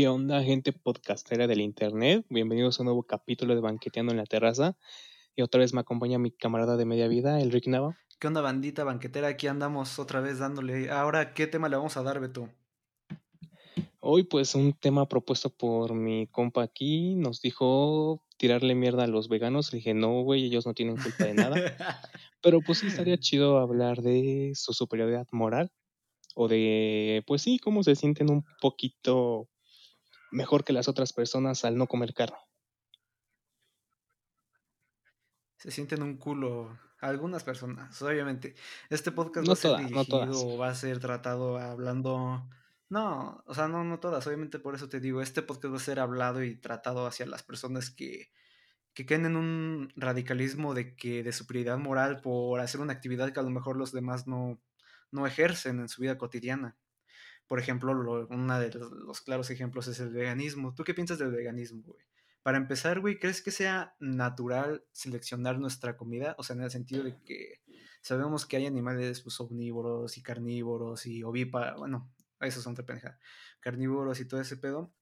¿Qué onda, gente podcastera del internet? Bienvenidos a un nuevo capítulo de Banqueteando en la Terraza. Y otra vez me acompaña mi camarada de media vida, el Rick Nava. ¿Qué onda, bandita banquetera? Aquí andamos otra vez dándole. Ahora, ¿qué tema le vamos a dar, Beto? Hoy, pues, un tema propuesto por mi compa aquí. Nos dijo tirarle mierda a los veganos. Le dije, no, güey, ellos no tienen culpa de nada. Pero pues sí estaría chido hablar de su superioridad moral. O de, pues sí, cómo se sienten un poquito mejor que las otras personas al no comer carne. Se sienten un culo algunas personas, obviamente. Este podcast No va a ser todas, no dirigido, va a ser tratado hablando. No, o sea, no, no todas, obviamente por eso te digo, este podcast va a ser hablado y tratado hacia las personas que, que caen en un radicalismo de que de superioridad moral por hacer una actividad que a lo mejor los demás no, no ejercen en su vida cotidiana. Por ejemplo, lo- uno de los, los claros ejemplos es el veganismo. ¿Tú qué piensas del veganismo, güey? Para empezar, güey, ¿crees que sea natural seleccionar nuestra comida? O sea, en el sentido de que sabemos que hay animales pues, omnívoros y carnívoros y ovíparos, bueno, esos son otra pendeja, carnívoros y todo ese pedo.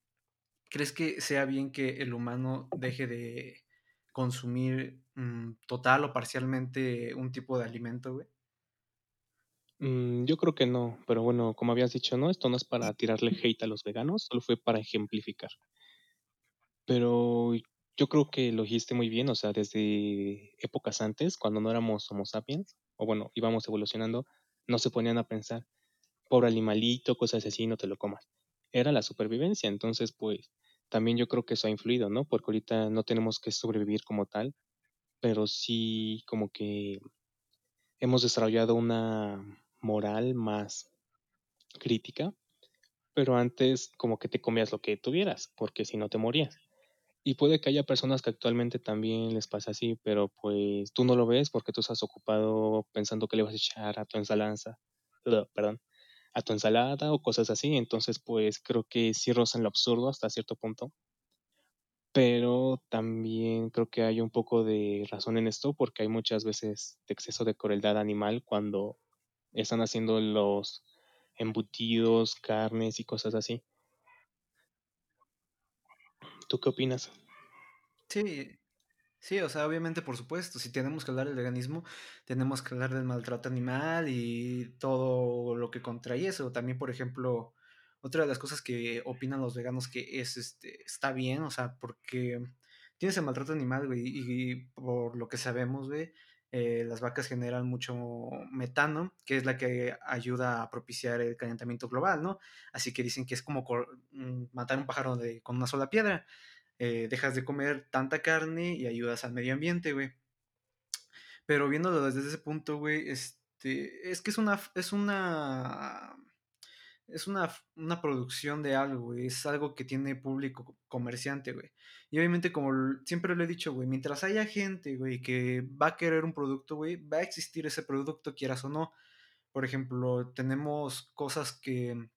¿Crees que sea bien que el humano deje de consumir mm, total o parcialmente un tipo de alimento, güey? Mm, yo creo que no, pero bueno, como habías dicho, no, esto no es para tirarle hate a los veganos, solo fue para ejemplificar. Pero yo creo que lo dijiste muy bien, o sea, desde épocas antes, cuando no éramos Homo sapiens, o bueno, íbamos evolucionando, no se ponían a pensar, pobre animalito, cosas así, no te lo comas. Era la supervivencia, entonces pues también yo creo que eso ha influido, ¿no? Porque ahorita no tenemos que sobrevivir como tal, pero sí como que hemos desarrollado una moral más crítica, pero antes como que te comías lo que tuvieras, porque si no te morías. Y puede que haya personas que actualmente también les pasa así, pero pues tú no lo ves porque tú estás ocupado pensando que le vas a echar a tu ensalada, perdón, a tu ensalada o cosas así. Entonces, pues creo que sí rozan lo absurdo hasta cierto punto. Pero también creo que hay un poco de razón en esto porque hay muchas veces de exceso de crueldad animal cuando están haciendo los embutidos, carnes y cosas así. ¿Tú qué opinas? Sí, Sí, o sea, obviamente, por supuesto, si tenemos que hablar del veganismo, tenemos que hablar del maltrato animal y todo lo que contrae eso. También, por ejemplo, otra de las cosas que opinan los veganos que es, este, está bien, o sea, porque tienes el maltrato animal, güey, y, por lo que sabemos, güey, eh, las vacas generan mucho metano, que es la que ayuda a propiciar el calentamiento global, ¿no? Así que dicen que es como mm, matar un pájaro de, con una sola piedra eh, dejas de comer tanta carne y ayudas al medio ambiente, güey. Pero viéndolo desde ese punto, güey, este, es que es una, es una, es una, una producción de algo, güey, es algo que tiene público comerciante, güey. Y obviamente, como siempre lo he dicho, güey, mientras haya gente, güey, que va a querer un producto, güey, va a existir ese producto, quieras o no. Por ejemplo, tenemos cosas que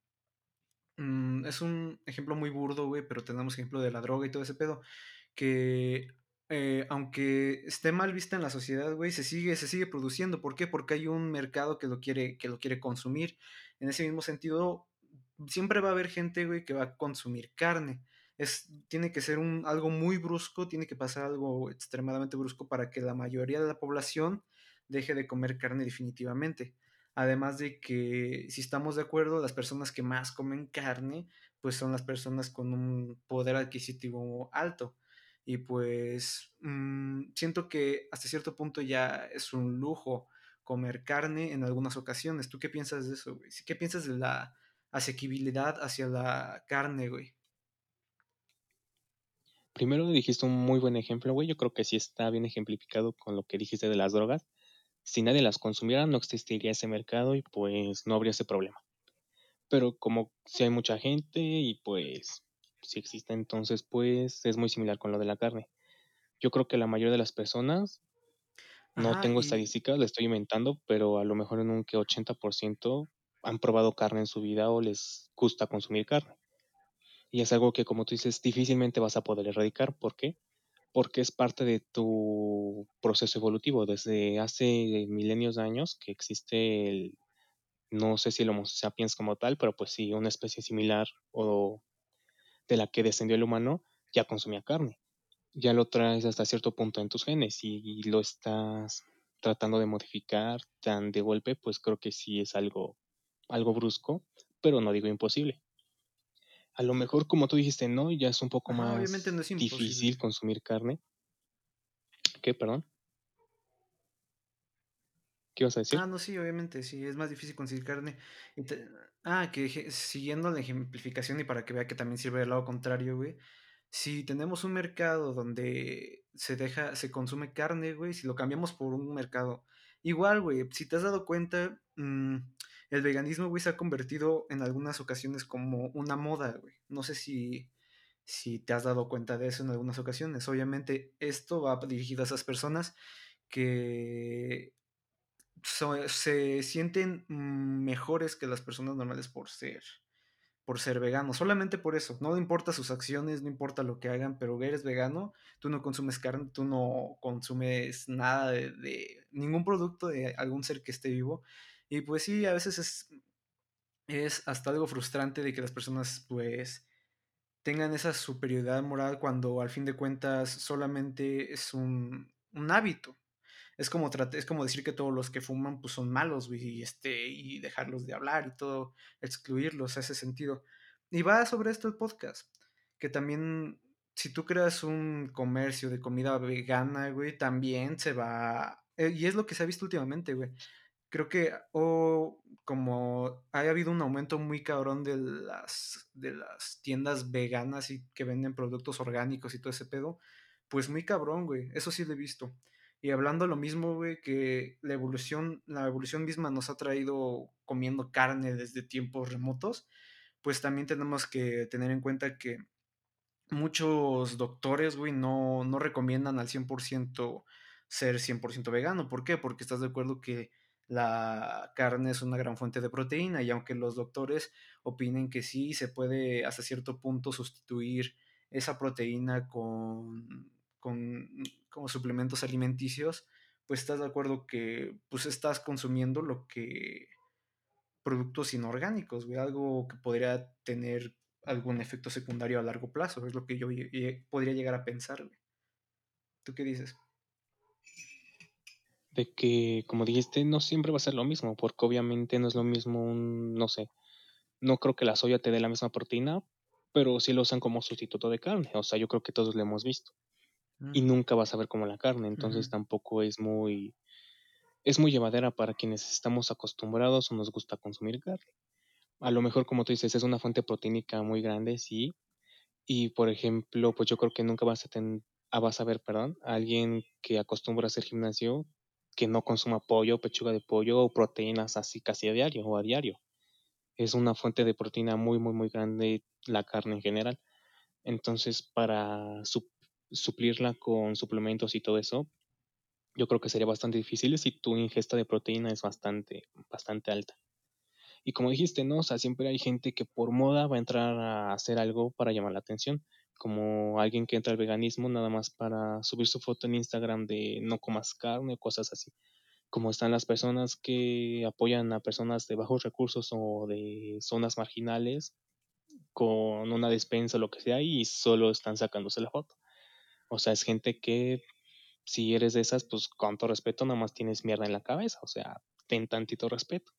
Mm, es un ejemplo muy burdo, güey, pero tenemos ejemplo de la droga y todo ese pedo, que eh, aunque esté mal vista en la sociedad, güey, se sigue, se sigue produciendo. ¿Por qué? Porque hay un mercado que lo quiere, que lo quiere consumir. En ese mismo sentido, siempre va a haber gente, güey, que va a consumir carne. Es, tiene que ser un, algo muy brusco, tiene que pasar algo extremadamente brusco para que la mayoría de la población deje de comer carne definitivamente. Además de que, si estamos de acuerdo, las personas que más comen carne, pues son las personas con un poder adquisitivo alto. Y pues mm, siento que hasta cierto punto ya es un lujo comer carne en algunas ocasiones. ¿Tú qué piensas de eso, güey? ¿Qué piensas de la asequibilidad hacia la carne, güey? Primero dijiste un muy buen ejemplo, güey. Yo creo que sí está bien ejemplificado con lo que dijiste de las drogas. Si nadie las consumiera, no existiría ese mercado y pues no habría ese problema. Pero como si hay mucha gente y pues si existe, entonces pues es muy similar con lo de la carne. Yo creo que la mayoría de las personas, no Ajá, tengo y estadísticas, le estoy inventando, pero a lo mejor en un que 80% han probado carne en su vida o les gusta consumir carne. Y es algo que, como tú dices, difícilmente vas a poder erradicar. ¿Por qué? Porque es parte de tu proceso evolutivo. Desde hace milenios de años que existe el, no sé si el Homo sapiens como tal, pero pues sí, una especie similar o de la que descendió el humano, ya consumía carne. Ya lo traes hasta cierto punto en tus genes y, y lo estás tratando de modificar tan de golpe, pues creo que sí es algo, algo brusco, pero no digo imposible. A lo mejor, como tú dijiste, no, ya es un poco Ajá, obviamente más no es difícil consumir carne. ¿Qué, perdón? ¿Qué ibas a decir? Ah, no, sí, obviamente, sí, es más difícil conseguir carne. Ah, que siguiendo la ejemplificación y para que vea que también sirve del lado contrario, güey. Si tenemos un mercado donde se deja, se consume carne, güey, si lo cambiamos por un mercado, igual, güey, si te has dado cuenta, mm, el veganismo, güey, se ha convertido en algunas ocasiones como una moda, güey. No sé si, si te has dado cuenta de eso en algunas ocasiones. Obviamente, esto va dirigido a esas personas que so- se sienten mm, mejores que las personas normales por ser, por ser veganos. Solamente por eso. No importa sus acciones, no importa lo que hagan, pero eres vegano, tú no consumes carne, tú no consumes nada de, de ningún producto de algún ser que esté vivo. Y pues sí, a veces es, es hasta algo frustrante de que las personas pues tengan esa superioridad moral cuando al fin de cuentas solamente es un, un hábito. Es como, es como decir que todos los que fuman pues son malos, güey, y, este, y dejarlos de hablar y todo, excluirlos, ese sentido. Y va sobre esto el podcast, que también si tú creas un comercio de comida vegana, güey, también se va... eh, y es lo que se ha visto últimamente, güey. Creo que o como ha habido un aumento muy cabrón de las, de las tiendas veganas y que venden productos orgánicos y todo ese pedo, pues muy cabrón, güey. Eso sí lo he visto. Y hablando lo mismo, güey, que la evolución, la evolución misma nos ha traído comiendo carne desde tiempos remotos, pues también tenemos que tener en cuenta que muchos doctores, güey, no, no recomiendan al 100% ser 100% vegano. ¿Por qué? Porque estás de acuerdo que la carne es una gran fuente de proteína y aunque los doctores opinen que sí, se puede hasta cierto punto sustituir esa proteína con, con como suplementos alimenticios, pues estás de acuerdo que pues estás consumiendo lo que productos inorgánicos, güey, algo que podría tener algún efecto secundario a largo plazo, es lo que yo podría llegar a pensar, güey. ¿Tú qué dices? De que, como dijiste, no siempre va a ser lo mismo, porque obviamente no es lo mismo un, no sé, no creo que la soya te dé la misma proteína, pero sí lo usan como sustituto de carne, o sea, yo creo que todos lo hemos visto, y nunca vas a ver como la carne, entonces tampoco es muy, es muy llevadera para quienes estamos acostumbrados o nos gusta consumir carne. A lo mejor, como tú dices, es una fuente proteínica muy grande, sí, y por ejemplo, pues yo creo que nunca vas a tener, vas a ver, perdón, a alguien que acostumbra a hacer gimnasio que no consuma pollo, pechuga de pollo o proteínas así casi a diario o a diario. Es una fuente de proteína muy, muy, muy grande la carne en general. Entonces, para su- suplirla con suplementos y todo eso, yo creo que sería bastante difícil si tu ingesta de proteína es bastante, bastante alta. Y como dijiste, ¿no? O sea, siempre hay gente que por moda va a entrar a hacer algo para llamar la atención, como alguien que entra al veganismo nada más para subir su foto en Instagram de no comas carne cosas así. Como están las personas que apoyan a personas de bajos recursos o de zonas marginales con una despensa o lo que sea y solo están sacándose la foto. O sea, es gente que si eres de esas, pues con todo respeto, nada más tienes mierda en la cabeza. O sea, ten tantito respeto.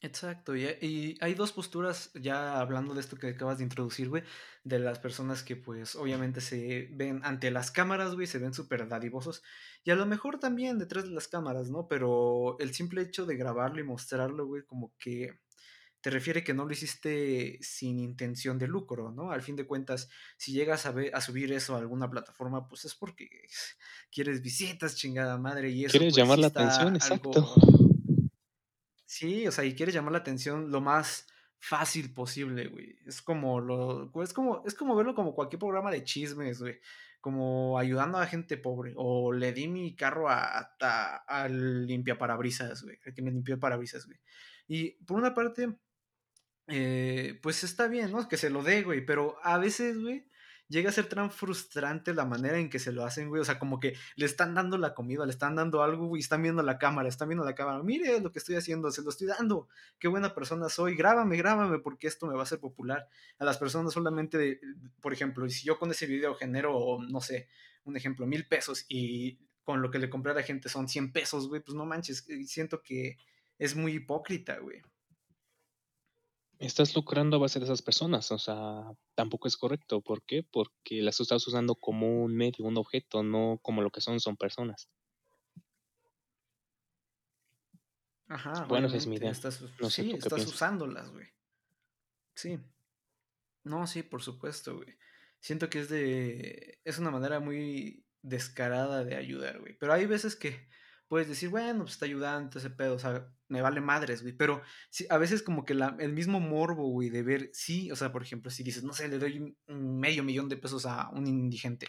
Exacto, y, hay dos posturas, ya hablando de esto que acabas de introducir, güey, de las personas que pues obviamente se ven ante las cámaras, güey, se ven súper dadivosos, y a lo mejor también detrás de las cámaras, ¿no? Pero el simple hecho de grabarlo y mostrarlo, güey, como que te refiere que no lo hiciste sin intención de lucro, ¿no? Al fin de cuentas, si llegas a, ver, a subir eso a alguna plataforma, pues es porque quieres visitas, chingada madre, y eso ¿Quieres pues llamar la atención? Exacto. Sí, o sea, y quieres llamar la atención lo más fácil posible, güey. Es como lo, es como, es como verlo como cualquier programa de chismes, güey. Como ayudando a gente pobre. O le di mi carro a, a- al limpiaparabrisas, güey. El que me limpió el parabrisas, güey. Y por una parte, eh, pues está bien, ¿no? Que se lo dé, güey. Pero a veces, güey, llega a ser tan frustrante la manera en que se lo hacen, güey. O sea, como que le están dando la comida, le están dando algo, güey, están viendo la cámara, están viendo la cámara. Mire lo que estoy haciendo, se lo estoy dando. Qué buena persona soy. Grábame, grábame, porque esto me va a hacer popular. A las personas solamente, por ejemplo, si yo con ese video genero, no sé, un ejemplo, mil pesos y con lo que le compré a la gente son 100 pesos, güey, pues no manches, eh, siento que es muy hipócrita, güey. Estás lucrando a base de esas personas, o sea, tampoco es correcto. ¿Por qué? Porque las estás usando como un medio, un objeto, no como lo que son, son personas. Ajá, bueno, es mi idea. Estás, sí, estás usándolas, güey. Sí. No, sí, por supuesto, güey. Siento que es de. Es una manera muy descarada de ayudar, güey. Pero hay veces que puedes decir, bueno, pues está ayudando ese pedo, o sea, me vale madres, güey. Pero sí, a veces como que el mismo morbo, güey, de ver, sí, o sea, por ejemplo, si dices, no sé, le doy medio millón de pesos a un indigente,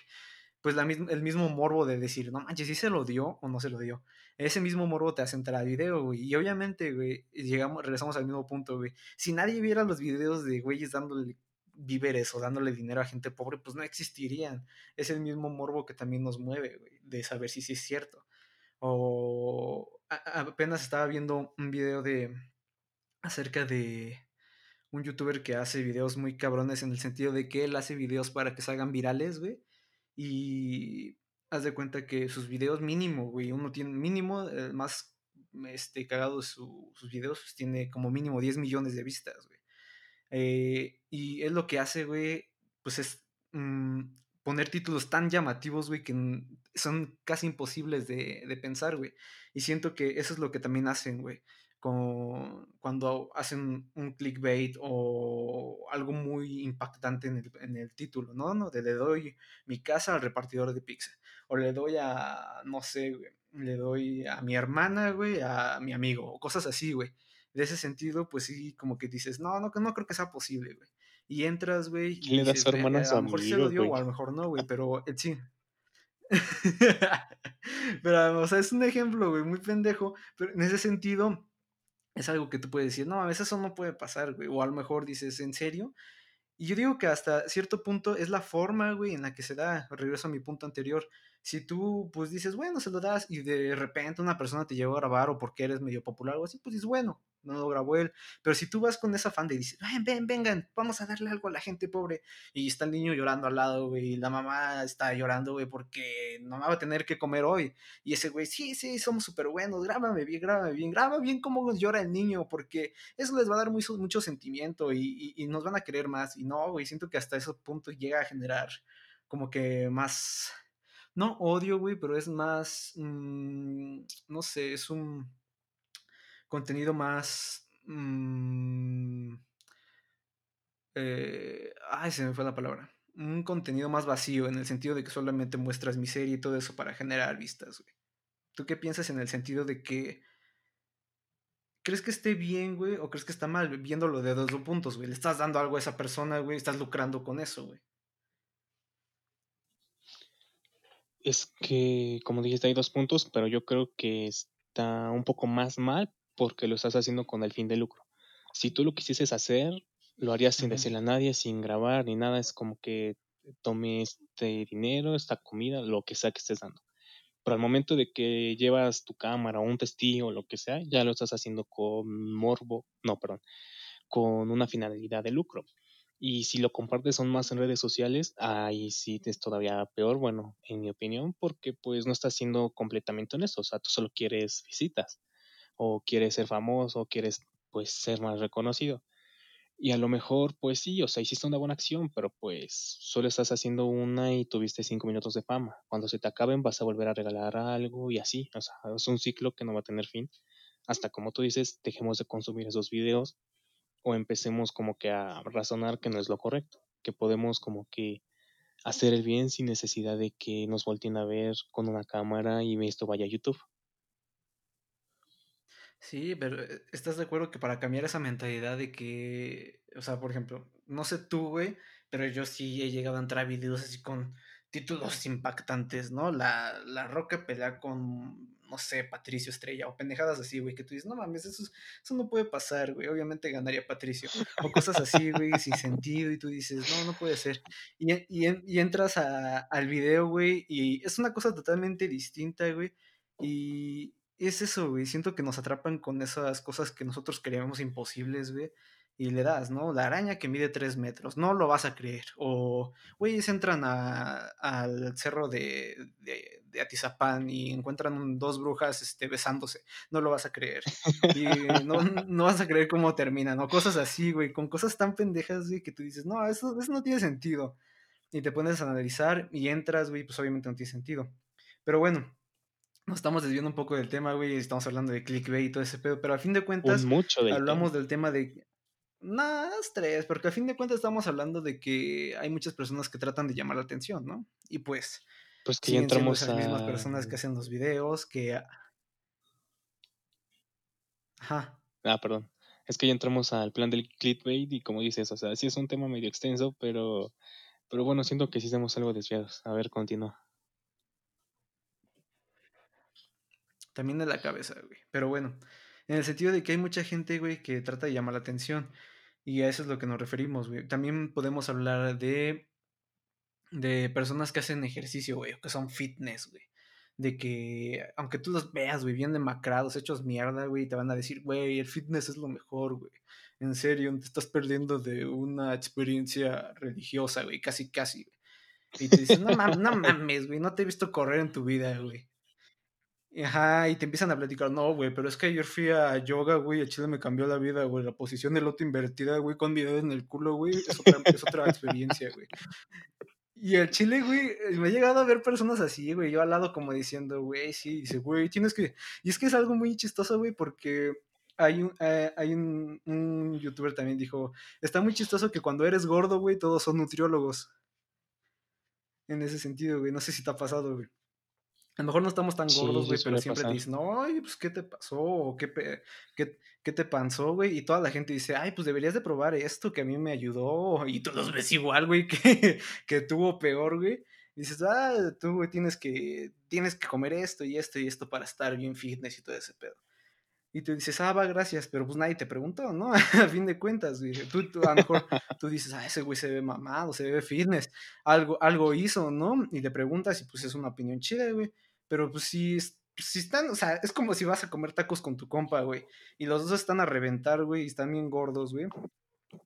pues el mismo morbo de decir, no manches, si se lo dio o no se lo dio. Ese mismo morbo te hace entrar al video, güey. Y obviamente, güey, llegamos, regresamos al mismo punto, güey. Si nadie viera los videos de güeyes dándole víveres o dándole dinero a gente pobre, pues no existirían. Es el mismo morbo que también nos mueve, güey, de saber si sí es cierto. O apenas estaba viendo un video de acerca de un youtuber que hace videos muy cabrones en el sentido de que él hace videos para que salgan virales, güey. Y haz de cuenta que sus videos mínimo, güey, uno tiene mínimo, el más este, cagado sus videos, pues, tiene como mínimo 10 millones de vistas, güey. Eh, y es lo que hace, güey, pues es mm, poner títulos tan llamativos, güey, que son casi imposibles de, de pensar, güey. Y siento que eso es lo que también hacen, güey. Cuando hacen un clickbait o algo muy impactante en el, en el título, ¿no? ¿no? De le doy mi casa al repartidor de pizza. O le doy a, no sé, güey, le doy a mi hermana, güey, a mi amigo, o cosas así, güey de ese sentido, pues sí, como que dices, no, no, no creo que sea posible, güey. Y entras, güey, y le das hermanas a, lo mejor se lo dio, o a lo mejor no, güey, pero eh, sí. pero, o sea, es un ejemplo, güey, muy pendejo, pero en ese sentido es algo que tú puedes decir, no, a veces eso no puede pasar, güey, o a lo mejor dices, ¿en serio? Y yo digo que hasta cierto punto es la forma, güey, en la que se da, regreso a mi punto anterior, si tú pues dices, bueno, se lo das y de repente una persona te lleva a grabar o porque eres medio popular o así, pues dices, bueno, no lo grabó él. Pero si tú vas con esa fan de dices, ven, ven, vengan, vamos a darle algo a la gente pobre. Y está el niño llorando al lado, güey, y la mamá está llorando, güey, porque no va a tener que comer hoy. Y ese güey, sí, sí, somos súper buenos, grábame bien, grábame bien, graba bien cómo llora el niño, porque eso les va a dar mucho, mucho sentimiento y, nos van a querer más. Y no, güey, siento que hasta ese punto llega a generar como que más, no odio, güey, pero es más, mmm, no sé, es un contenido más... Mmm, eh, ay, se me fue la palabra. Un contenido más vacío, en el sentido de que solamente muestras miseria y todo eso para generar vistas, güey. ¿Tú qué piensas en el sentido de que... ¿Crees que esté bien, güey? ¿O crees que está mal? Viéndolo de dos puntos, güey. Le estás dando algo a esa persona, güey. Estás lucrando con eso, güey. Es que, como dijiste, hay dos puntos, pero yo creo que está un poco más mal porque lo estás haciendo con el fin de lucro. Si tú lo quisieses hacer, lo harías sin decirle a nadie, sin grabar ni nada. Es como que tome este dinero, esta comida, lo que sea que estés dando. Pero al momento de que llevas tu cámara o un testigo o lo que sea, ya lo estás haciendo con morbo, no, perdón, con una finalidad de lucro. Y si lo compartes son más en redes sociales, ahí sí es todavía peor, bueno, en mi opinión, porque pues no estás siendo completamente honesto, o sea, tú solo quieres visitas o quieres ser famoso, o quieres pues ser más reconocido. Y a lo mejor, pues sí, o sea, hiciste una buena acción, pero pues solo estás haciendo una y tuviste cinco minutos de fama. Cuando se te acaben vas a volver a regalar algo y así. O sea, es un ciclo que no va a tener fin. Hasta como tú dices, dejemos de consumir esos videos o empecemos como que a razonar que no es lo correcto, que podemos como que hacer el bien sin necesidad de que nos volteen a ver con una cámara y esto vaya a YouTube. Sí, pero eh, ¿estás de acuerdo que para cambiar esa mentalidad de que, o sea, por ejemplo, no sé tú, güey, pero yo sí he llegado a entrar a videos así con títulos impactantes, ¿no? La, la Roca pelea con, no sé, Patricio Estrella o pendejadas así, güey, que tú dices, no mames, eso, eso no puede pasar, güey, obviamente ganaría Patricio. O cosas así, güey, sin sentido y tú dices, no, no puede ser. Y, y, y entras a, al video, güey, y es una cosa totalmente distinta, güey. Y es eso, güey, siento que nos atrapan con esas cosas que nosotros creíamos imposibles, güey y le das, ¿no? La araña que mide 3 metros, no lo vas a creer. O, güeyes entran a, al cerro de, de, de, Atizapán y encuentran dos brujas este, besándose, no lo vas a creer. Y no, no vas a creer cómo terminan, o cosas así, güey, con cosas tan pendejas, güey, que tú dices, no, eso, eso no tiene sentido. Y te pones a analizar y entras, güey, pues obviamente no tiene sentido. Pero bueno, nos estamos desviando un poco del tema, güey, estamos hablando de clickbait y todo ese pedo, pero a fin de cuentas, Un mucho del hablamos tema. del tema de es tres, porque a fin de cuentas estamos hablando de que hay muchas personas que tratan de llamar la atención, ¿no? Y pues Pues que ya entramos esas mismas a personas que hacen los videos, que... Ajá. Ah, perdón. Es que ya entramos al plan del clickbait y como dices, o sea, sí es un tema medio extenso, pero, pero bueno, siento que sí estamos algo desviados. A ver, continúa. También de la cabeza, güey. Pero bueno, en el sentido de que hay mucha gente, güey, que trata de llamar la atención. Y a eso es lo que nos referimos, güey. También podemos hablar de, de personas que hacen ejercicio, güey, que son fitness, güey. De que, aunque tú los veas, güey, bien demacrados, hechos mierda, güey, te van a decir, güey, el fitness es lo mejor, güey. En serio, te estás perdiendo de una experiencia religiosa, güey, casi, casi, güey. Y te dicen, no, no mames, güey, no te he visto correr en tu vida, güey. Ajá, y te empiezan a platicar, no, güey, pero es que ayer fui a yoga, güey, el chile me cambió la vida, güey, la posición de loto invertida, güey, con mi dedo en el culo, güey, es otra, experiencia, güey. Y el chile, güey, me ha llegado a ver personas así, güey, yo al lado como diciendo, güey, sí, dice, güey, tienes que... Y es que es algo muy chistoso, güey, porque hay un, eh, hay un, un youtuber también dijo, está muy chistoso que cuando eres gordo, güey, todos son nutriólogos. En ese sentido, güey, no sé si te ha pasado, güey. A lo mejor no estamos tan gordos, sí güey, pero siempre te pasar. dicen, ay, pues, ¿qué te pasó? O ¿qué, qué, qué te pasó, güey? Y toda la gente dice, ay, pues deberías de probar esto que a mí me ayudó. Y tú los ves igual, güey, que, que tuvo peor, güey. Y dices, ah, tú, güey, tienes que, tienes que comer esto y esto y esto para estar bien fitness y todo ese pedo. Y tú dices, ah, va, gracias, pero pues nadie te preguntó, ¿no? A fin de cuentas, güey. Tú, tú, a lo mejor tú dices, ah, ese güey se ve mamado, se ve fitness, algo, algo hizo, ¿no? Y le preguntas y pues es una opinión chida, güey. Pero pues si, si están, o sea, es como si vas a comer tacos con tu compa, güey. Y los dos están a reventar, güey, y están bien gordos, güey.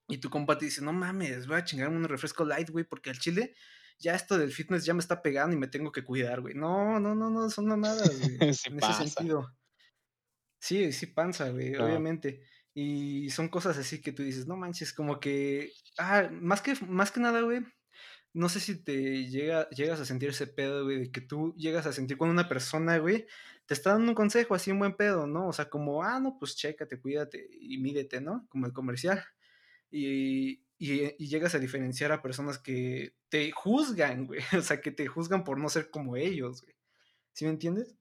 Y tu compa te dice, no mames, voy a chingarme un refresco light, güey, porque al chile ya esto del fitness ya me está pegando y me tengo que cuidar, güey. No, no, no, no, son mamadas, güey. Sí En ese sentido. Sí, sí panza, güey, No. obviamente. Y son cosas así que tú dices, no manches, como que, ah, más que, más que nada, güey, no sé si te llega, llegas a sentir ese pedo, güey, de que tú llegas a sentir cuando una persona, güey, te está dando un consejo así, un buen pedo, ¿no? O sea, como, ah, no, pues chécate, cuídate y mídete, ¿no? Como el comercial. Y, y, y llegas a diferenciar a personas que te juzgan, güey, o sea, que te juzgan por no ser como ellos, güey. ¿Sí me entiendes?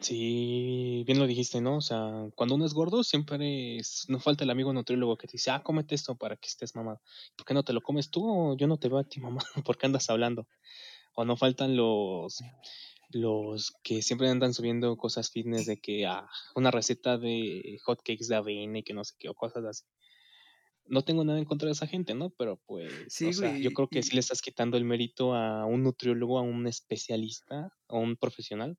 Sí, bien lo dijiste, ¿no? O sea, cuando uno es gordo, siempre es- no falta el amigo nutriólogo que te dice, ah, cómete esto para que estés mamado. ¿Por qué no te lo comes tú? O Yo no te veo a ti, mamá. ¿Por qué andas hablando? O no faltan los, los que siempre andan subiendo cosas fitness de que, ah, una receta de hotcakes de avena y que no sé qué, o cosas así. No tengo nada en contra de esa gente, ¿no? Pero pues, o Sí, sea, yo creo que sí le estás quitando el mérito a un nutriólogo, a un especialista, a un profesional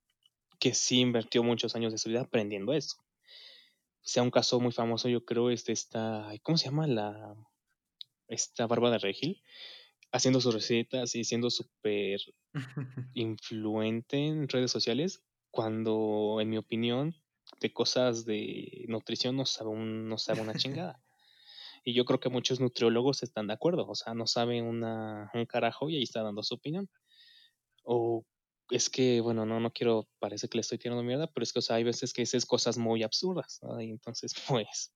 que sí invirtió muchos años de su vida aprendiendo eso. Sea un caso muy famoso, yo creo, es de esta, ay, ¿cómo se llama? La, esta Barba de Regil, haciendo sus recetas y siendo súper influente en redes sociales, cuando, en mi opinión, de cosas de nutrición no sabe, un- no sabe una chingada. Y yo creo que muchos nutriólogos están de acuerdo, o sea, no sabe una, un carajo y ahí está dando su opinión. O es que, bueno, no, no quiero, parece que le estoy tirando mierda, pero es que, o sea, hay veces que dices cosas muy absurdas, ¿no? Y entonces, pues,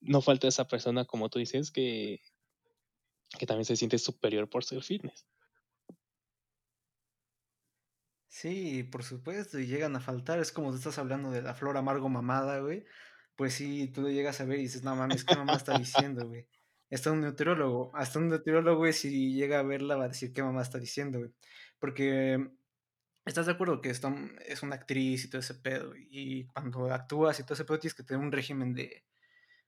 no falta esa persona, como tú dices, que, que también se siente superior por ser fitness. Sí, por supuesto, y llegan a faltar. Es como tú estás hablando de la flor amargo mamada, güey. Pues sí, tú lo llegas a ver y dices, no mames, ¿qué mamá está diciendo, güey? Está un nutriólogo, hasta un nutriólogo, güey, si llega a verla va a decir qué mamá está diciendo, güey. Porque ¿Estás de acuerdo que es una actriz y todo ese pedo? Y cuando actúas y todo ese pedo tienes que tener un régimen de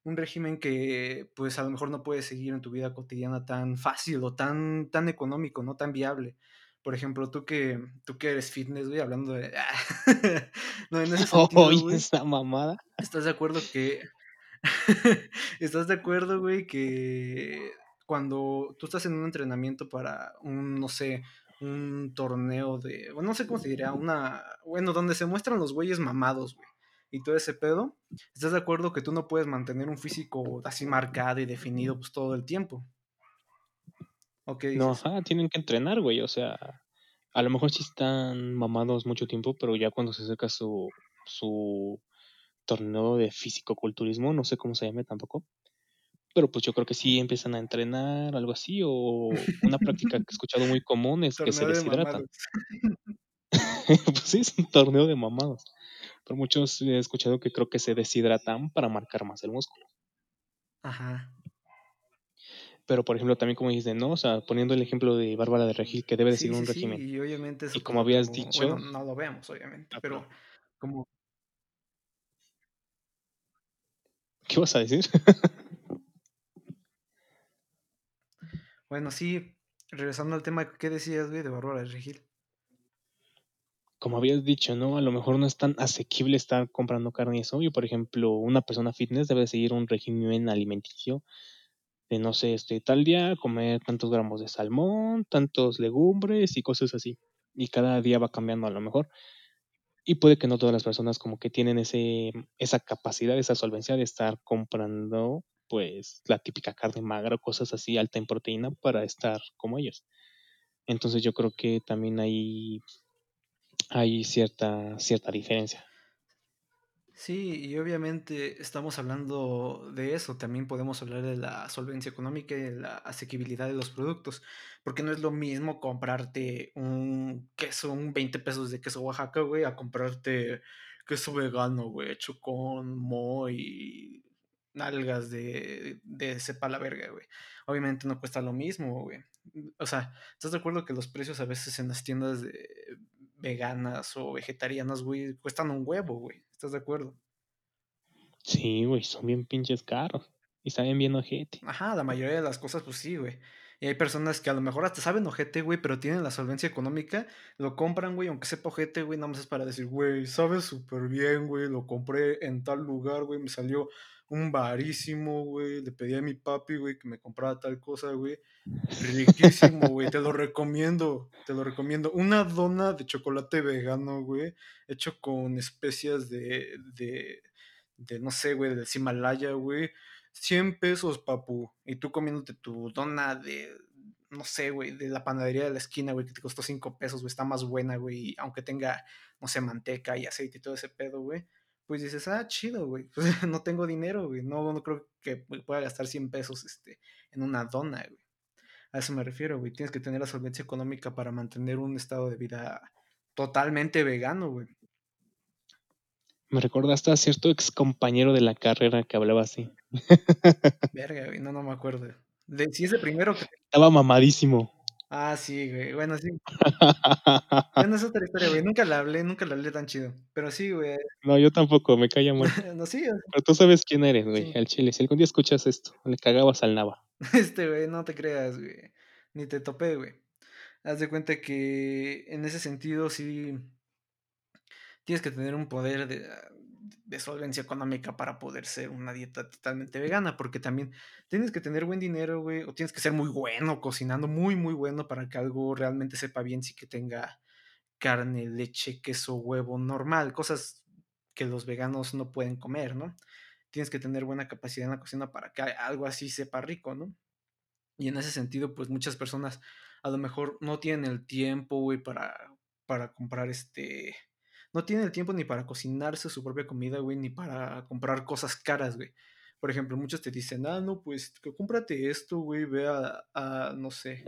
un régimen que, pues, a lo mejor no puedes seguir en tu vida cotidiana tan fácil o tan tan económico, no tan viable. Por ejemplo, tú que tú que eres fitness, güey, hablando de no, en ese sentido, Oye, güey, esa mamada. ¿estás de acuerdo que estás de acuerdo, güey, que cuando tú estás en un entrenamiento para un, no sé, un torneo de, bueno, no sé cómo se diría, una, bueno, donde se muestran los güeyes mamados, güey, y todo ese pedo, ¿estás de acuerdo que tú no puedes mantener un físico así marcado y definido pues todo el tiempo? ¿O qué No, ajá, tienen que entrenar, güey, o sea, a lo mejor sí están mamados mucho tiempo, pero ya cuando se acerca su su torneo de fisicoculturismo, no sé cómo se llame tampoco, pero, pues, yo creo que sí empiezan a entrenar, algo así, o una práctica que he escuchado muy común es que se de deshidratan. Pues sí, es un torneo de mamados, pero muchos he escuchado que creo que se deshidratan para marcar más el músculo. Ajá. Pero, por ejemplo, también como dices, ¿no? O sea, poniendo el ejemplo de Bárbara de Regil, que debe de Sí, seguir sí, un sí, régimen. y obviamente Y eso, pues, como lo habías bueno, dicho no lo vemos, obviamente, Ah, pero como ¿Qué ibas a decir? Bueno, sí, regresando al tema, ¿qué decías, güey, de Bárbara Regil? Como habías dicho, ¿no? A lo mejor no es tan asequible estar comprando carne y eso. Yo, por ejemplo, una persona fitness debe de seguir un régimen alimenticio de, no sé, este, tal día comer tantos gramos de salmón, tantos legumbres y cosas así. Y cada día va cambiando a lo mejor. Y puede que no todas las personas como que tienen ese esa capacidad, esa solvencia de estar comprando, pues, la típica carne magra o cosas así, alta en proteína para estar como ellos. Entonces, yo creo que también hay hay cierta cierta diferencia. Sí, y obviamente estamos hablando de eso, también podemos hablar de la solvencia económica y de la asequibilidad de los productos, porque no es lo mismo comprarte un queso, un 20 pesos de queso Oaxaca, güey, a comprarte queso vegano, güey, hecho con moho y algas de, de sepa la verga, güey. Obviamente no cuesta lo mismo, güey. O sea, ¿estás de acuerdo que los precios a veces en las tiendas de veganas o vegetarianas, güey, cuestan un huevo, güey? ¿Estás de acuerdo? Sí, güey, son bien pinches caros y saben bien ojete. Ajá, la mayoría de las cosas, pues sí, güey. Y hay personas que a lo mejor hasta saben ojete, güey, pero tienen la solvencia económica, lo compran, güey, aunque sepa ojete, güey, nada más es para decir, güey, sabe súper bien, güey, lo compré en tal lugar, güey, me salió un barísimo, güey, le pedí a mi papi, güey, que me comprara tal cosa, güey. Riquísimo, güey, te lo recomiendo, te lo recomiendo. Una dona de chocolate vegano, güey, hecho con especias de, de, de no sé, güey, del Himalaya, güey. 100 pesos, papu. Y tú comiéndote tu dona de, no sé, güey, de la panadería de la esquina, güey, que te costó 5 pesos, güey, está más buena, güey, aunque tenga, no sé, manteca y aceite y todo ese pedo, güey. Pues dices, ah, chido, güey. Pues no tengo dinero, güey. No, no creo que pueda gastar 100 pesos este, en una dona, güey. A eso me refiero, güey. Tienes que tener la solvencia económica para mantener un estado de vida totalmente vegano, güey. Me recordaste a cierto ex compañero de la carrera que hablaba así. Verga, güey. No, no me acuerdo. De, si es el primero que... Estaba mamadísimo. Ah, sí, güey. Bueno, sí. Bueno, es otra historia, güey. Nunca la hablé, nunca la hablé tan chido. Pero sí, güey. No, yo tampoco, me caía mal. no, sí, o sea, Pero tú sabes quién eres, güey, sí. al chile. Si algún día escuchas esto, le cagabas al Nava. Este, güey, no te creas, güey. Ni te topé, güey. Haz de cuenta que en ese sentido sí tienes que tener un poder de, ah, de solvencia económica para poder ser una dieta totalmente vegana, porque también tienes que tener buen dinero, güey, o tienes que ser muy bueno cocinando, muy, muy bueno para que algo realmente sepa bien, sí que tenga carne, leche, queso, huevo, normal, cosas que los veganos no pueden comer, ¿no? Tienes que tener buena capacidad en la cocina para que algo así sepa rico, ¿no? Y en ese sentido, pues muchas personas a lo mejor no tienen el tiempo, güey, para, para comprar este... No tienen el tiempo ni para cocinarse su propia comida, güey, ni para comprar cosas caras, güey. Por ejemplo, muchos te dicen, ah, no, pues cómprate esto, güey, ve a, no sé,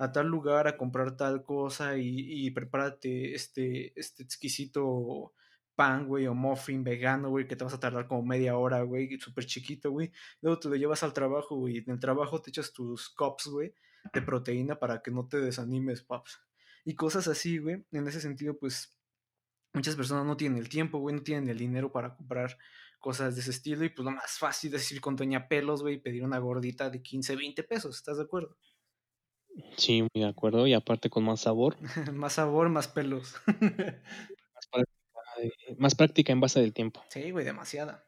a tal lugar a comprar tal cosa y, prepárate este, este exquisito pan, güey, o muffin vegano, güey, que te vas a tardar como media hora, güey, súper chiquito, güey. Luego te lo llevas al trabajo, güey, en el trabajo te echas tus cups, güey, de proteína para que no te desanimes, paps. y cosas así, güey. En ese sentido, pues, muchas personas no tienen el tiempo, güey, no tienen el dinero para comprar cosas de ese estilo y, pues, lo más fácil es ir con Doña Pelos, güey, y pedir una gordita de 15, 20 pesos, ¿estás de acuerdo? Sí, muy de acuerdo, y aparte con más sabor. Más sabor, más pelos. Más práctica, más práctica en base del tiempo. Sí, güey, demasiada.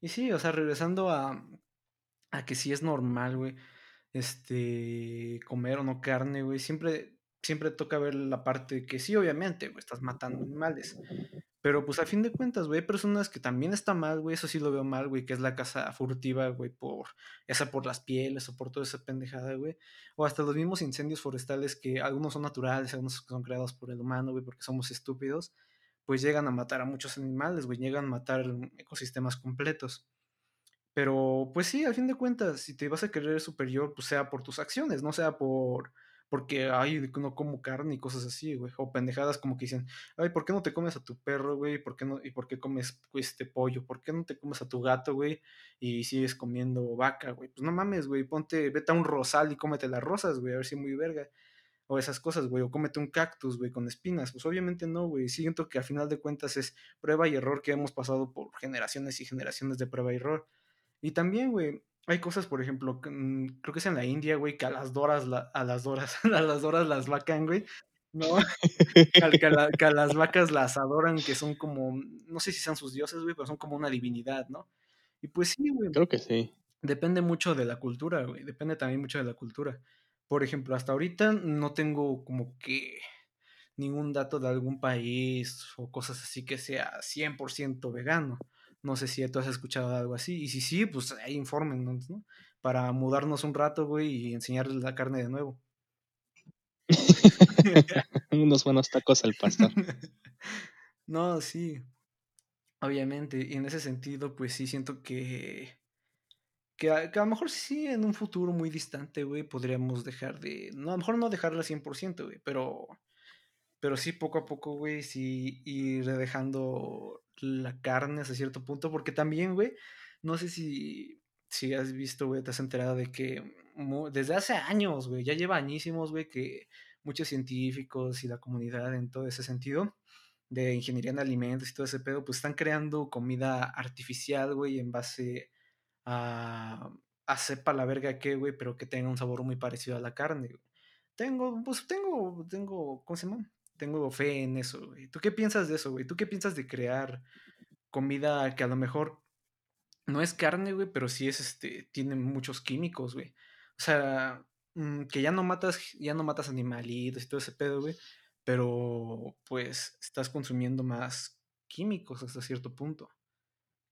Y sí, o sea, regresando a a que sí es normal, güey, este, comer o no carne, güey, siempre siempre toca ver la parte que sí, obviamente, güey, estás matando animales. Pero, pues, a fin de cuentas, güey, hay personas que también está mal, güey, eso sí lo veo mal, güey, que es la caza furtiva, güey, por sea por las pieles o por toda esa pendejada, güey, o hasta los mismos incendios forestales que algunos son naturales, algunos son creados por el humano, güey, porque somos estúpidos, pues llegan a matar a muchos animales, güey, llegan a matar ecosistemas completos. Pero, pues sí, al fin de cuentas, si te vas a creer superior, pues sea por tus acciones, no sea por porque, ay, no como carne y cosas así, güey, o pendejadas como que dicen: "Ay, ¿por qué no te comes a tu perro, güey? ¿Por qué no y por qué comes, este, pollo? ¿Por qué no te comes a tu gato, güey? Y sigues comiendo vaca, güey". Pues no mames, güey, ponte vete a un rosal y cómete las rosas, güey, a ver si muy verga, o esas cosas, güey, o cómete un cactus, güey, con espinas. Pues obviamente no, güey, siento que al final de cuentas es prueba y error que hemos pasado por generaciones y generaciones de prueba y error. Y también, güey, hay cosas, por ejemplo, mm, creo que es en la India, güey, que a las doras la a las doras a las doras las vacan, güey, ¿no? Que a la que a las vacas las adoran, que son como, no sé si sean sus dioses, güey, pero son como una divinidad, ¿no? Y pues sí, güey, Creo que sí. depende mucho de la cultura, güey, depende también mucho de la cultura. Por ejemplo, hasta ahorita no tengo como que ningún dato de algún país o cosas así que sea 100% vegano. No sé si tú has escuchado algo así, y si sí, pues ahí infórmennos, ¿no? Para mudarnos un rato, güey, y enseñarles la carne de nuevo. Unos buenos tacos al pastor. No, sí. Obviamente, y en ese sentido, pues sí siento que que a que a lo mejor sí, en un futuro muy distante, güey, podríamos dejar de no, a lo mejor no dejarla 100%, güey, pero pero sí poco a poco, güey, sí ir dejando la carne hasta cierto punto, porque también, güey, no sé si si has visto, güey, te has enterado de que desde hace años, güey, ya lleva añísimos, güey, que muchos científicos y la comunidad en todo ese sentido, de ingeniería en alimentos y todo ese pedo, pues están creando comida artificial, güey, en base a a sepa la verga qué, güey, pero que tenga un sabor muy parecido a la carne, güey. Tengo, pues tengo tengo, ¿cómo se llama? Tengo fe en eso, güey. ¿Tú qué piensas de eso, güey? ¿Tú qué piensas de crear comida que a lo mejor no es carne, güey, pero sí es, este, tiene muchos químicos, güey? O sea, mm, que ya no matas ya no matas animalitos y todo ese pedo, güey, pero, pues, estás consumiendo más químicos hasta cierto punto.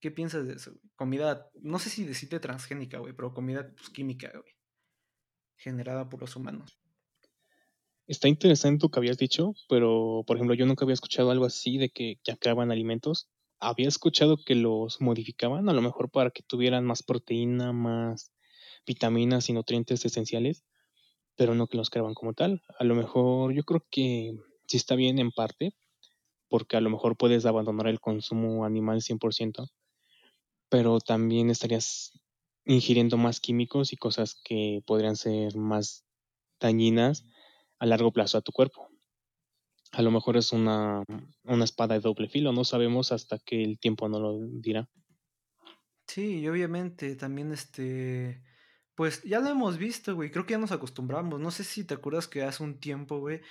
¿Qué piensas de eso, güey? Comida, no sé si decirte transgénica, güey, pero comida, pues, química, güey, generada por los humanos. Está interesante lo que habías dicho, pero, por ejemplo, yo nunca había escuchado algo así de que ya creaban alimentos. Había escuchado que los modificaban, a lo mejor para que tuvieran más proteína, más vitaminas y nutrientes esenciales, pero no que los creaban como tal. A lo mejor yo creo que sí está bien en parte, porque a lo mejor puedes abandonar el consumo animal 100%, pero también estarías ingiriendo más químicos y cosas que podrían ser más dañinas a largo plazo a tu cuerpo. A lo mejor es una una espada de doble filo, no sabemos hasta que el tiempo nos lo dirá. Sí, y obviamente también, este, pues, ya lo hemos visto, güey, creo que ya nos acostumbramos. No sé si te acuerdas que hace un tiempo, güey,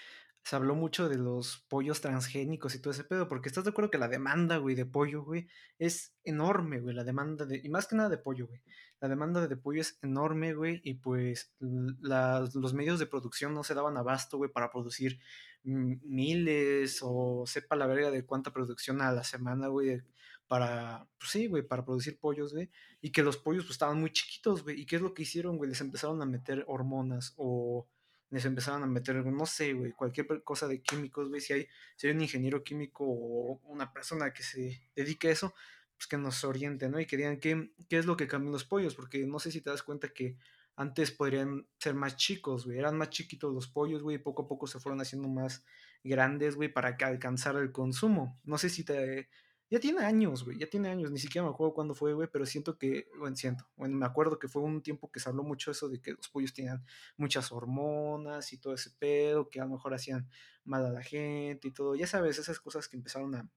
se habló mucho de los pollos transgénicos y todo ese pedo, porque estás de acuerdo que la demanda, güey, de pollo, güey, es enorme, güey, la demanda de y más que nada de pollo, güey. La demanda de pollo es enorme, güey, y pues, l las los medios de producción no se daban abasto, güey, para producir miles o sepa la verga de cuánta producción a la semana, güey, para, pues sí, güey, para producir pollos, güey, y que los pollos, pues, estaban muy chiquitos, güey, ¿y qué es lo que hicieron, güey? Les empezaron a meter hormonas o les empezaron a meter, no sé, güey, cualquier cosa de químicos, güey, si hay si hay un ingeniero químico o una persona que se dedique a eso, pues, que nos oriente, ¿no? Y que digan qué qué es lo que cambian los pollos, porque no sé si te das cuenta que antes podrían ser más chicos, güey, eran más chiquitos los pollos, güey, y poco a poco se fueron haciendo más grandes, güey, para que alcanzara el consumo. No sé si te Ya tiene años, güey, ya tiene años, ni siquiera me acuerdo cuándo fue, güey, pero siento que, bueno, siento, bueno, me acuerdo que fue un tiempo que se habló mucho eso de que los pollos tenían muchas hormonas y todo ese pedo, que a lo mejor hacían mal a la gente y todo, ya sabes, esas cosas que empezaron a,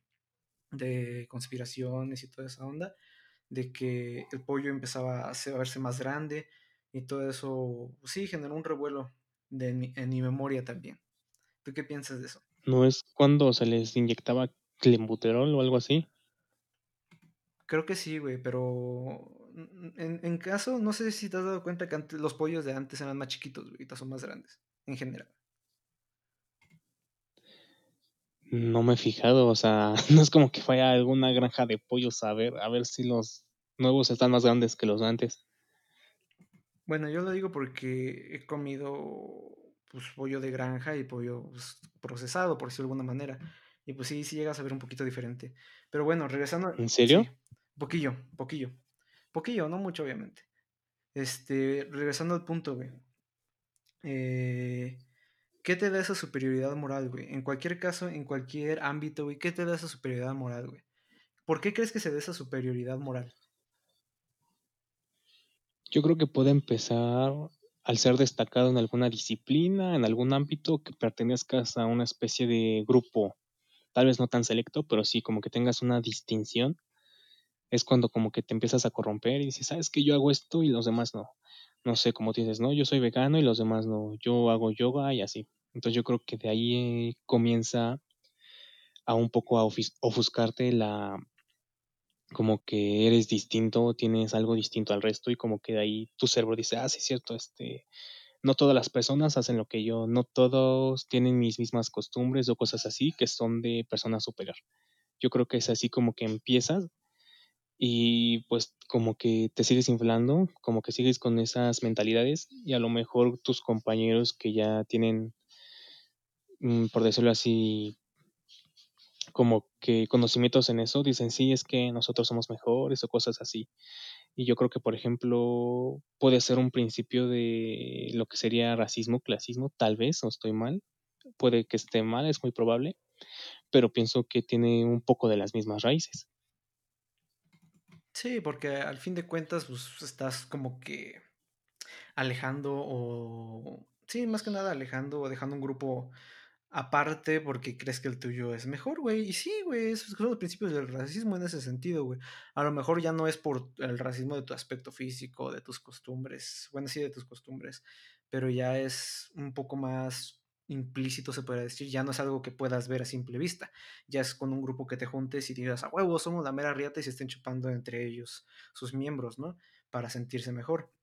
de conspiraciones y toda esa onda, de que el pollo empezaba a, a verse más grande y todo eso, pues sí, generó un revuelo de, mi- en mi memoria también. ¿Tú qué piensas de eso? ¿No es cuando se les inyectaba clenbuterol o algo así? Creo que sí, güey, pero en, en caso, no sé si te has dado cuenta que antes, los pollos de antes eran más chiquitos, güey, ahorita son más grandes, en general. No me he fijado, o sea, no es como que vaya a alguna granja de pollos a ver, a ver si los nuevos están más grandes que los de antes. Bueno, yo lo digo porque he comido pues pollo de granja y pollo pues, procesado, por decirlo de alguna manera. Y pues sí, sí llega a saber un poquito diferente. Pero bueno, regresando, ¿En sí, serio? poquillo, poquillo. Poquillo, no mucho, obviamente. Este, regresando al punto, güey. Eh, ¿qué te da esa superioridad moral, güey? En cualquier caso, en cualquier ámbito, güey, ¿qué te da esa superioridad moral, güey? ¿Por qué crees que se da esa superioridad moral? Yo creo que puede empezar al ser destacado en alguna disciplina, en algún ámbito, que pertenezcas a una especie de grupo, tal vez no tan selecto, pero sí como que tengas una distinción. Es cuando como que te empiezas a corromper y dices, sabes que yo hago esto y los demás no. No sé, como dices, no, yo soy vegano y los demás no. Yo hago yoga y así. Entonces yo creo que de ahí eh, comienza a un poco a ofuscarte la, como que eres distinto, tienes algo distinto al resto y como que de ahí tu cerebro dice, ah, sí, es cierto, este, no todas las personas hacen lo que yo, no todos tienen mis mismas costumbres o cosas así que son de personas superior. Yo creo que es así como que empiezas y pues como que te sigues inflando, como que sigues con esas mentalidades y a lo mejor tus compañeros que ya tienen, mm, por decirlo así, como que conocimientos en eso, dicen, sí, es que nosotros somos mejores o cosas así. Y yo creo que, por ejemplo, puede ser un principio de lo que sería racismo, clasismo, tal vez, o estoy mal, puede que esté mal, es muy probable, pero pienso que tiene un poco de las mismas raíces. Sí, porque al fin de cuentas, pues estás como que alejando o... Sí, más que nada alejando o dejando un grupo aparte porque crees que el tuyo es mejor, güey. Y sí, güey, esos son los principios del racismo en ese sentido, güey. A lo mejor ya no es por el racismo de tu aspecto físico, de tus costumbres, bueno, sí, de tus costumbres, pero ya es un poco más implícito, se puede decir, ya no es algo que puedas ver a simple vista, ya es con un grupo que te juntes y digas, a huevo, somos la mera riata y se estén chupando entre ellos sus miembros, ¿no? Para sentirse mejor.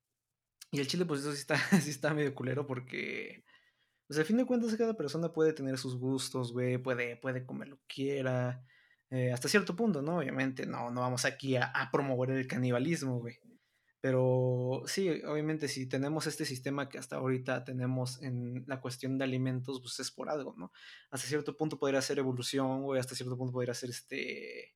Y el chile, pues eso sí está, sí está medio culero porque pues al fin de cuentas cada persona puede tener sus gustos, güey, puede, puede comer lo que quiera, eh, hasta cierto punto, ¿no? Obviamente no, no vamos aquí a, promover el canibalismo, güey. Pero sí, obviamente si tenemos este sistema que hasta ahorita tenemos en la cuestión de alimentos, pues es por algo, ¿no? Hasta cierto punto podría ser evolución, güey, hasta cierto punto podría ser este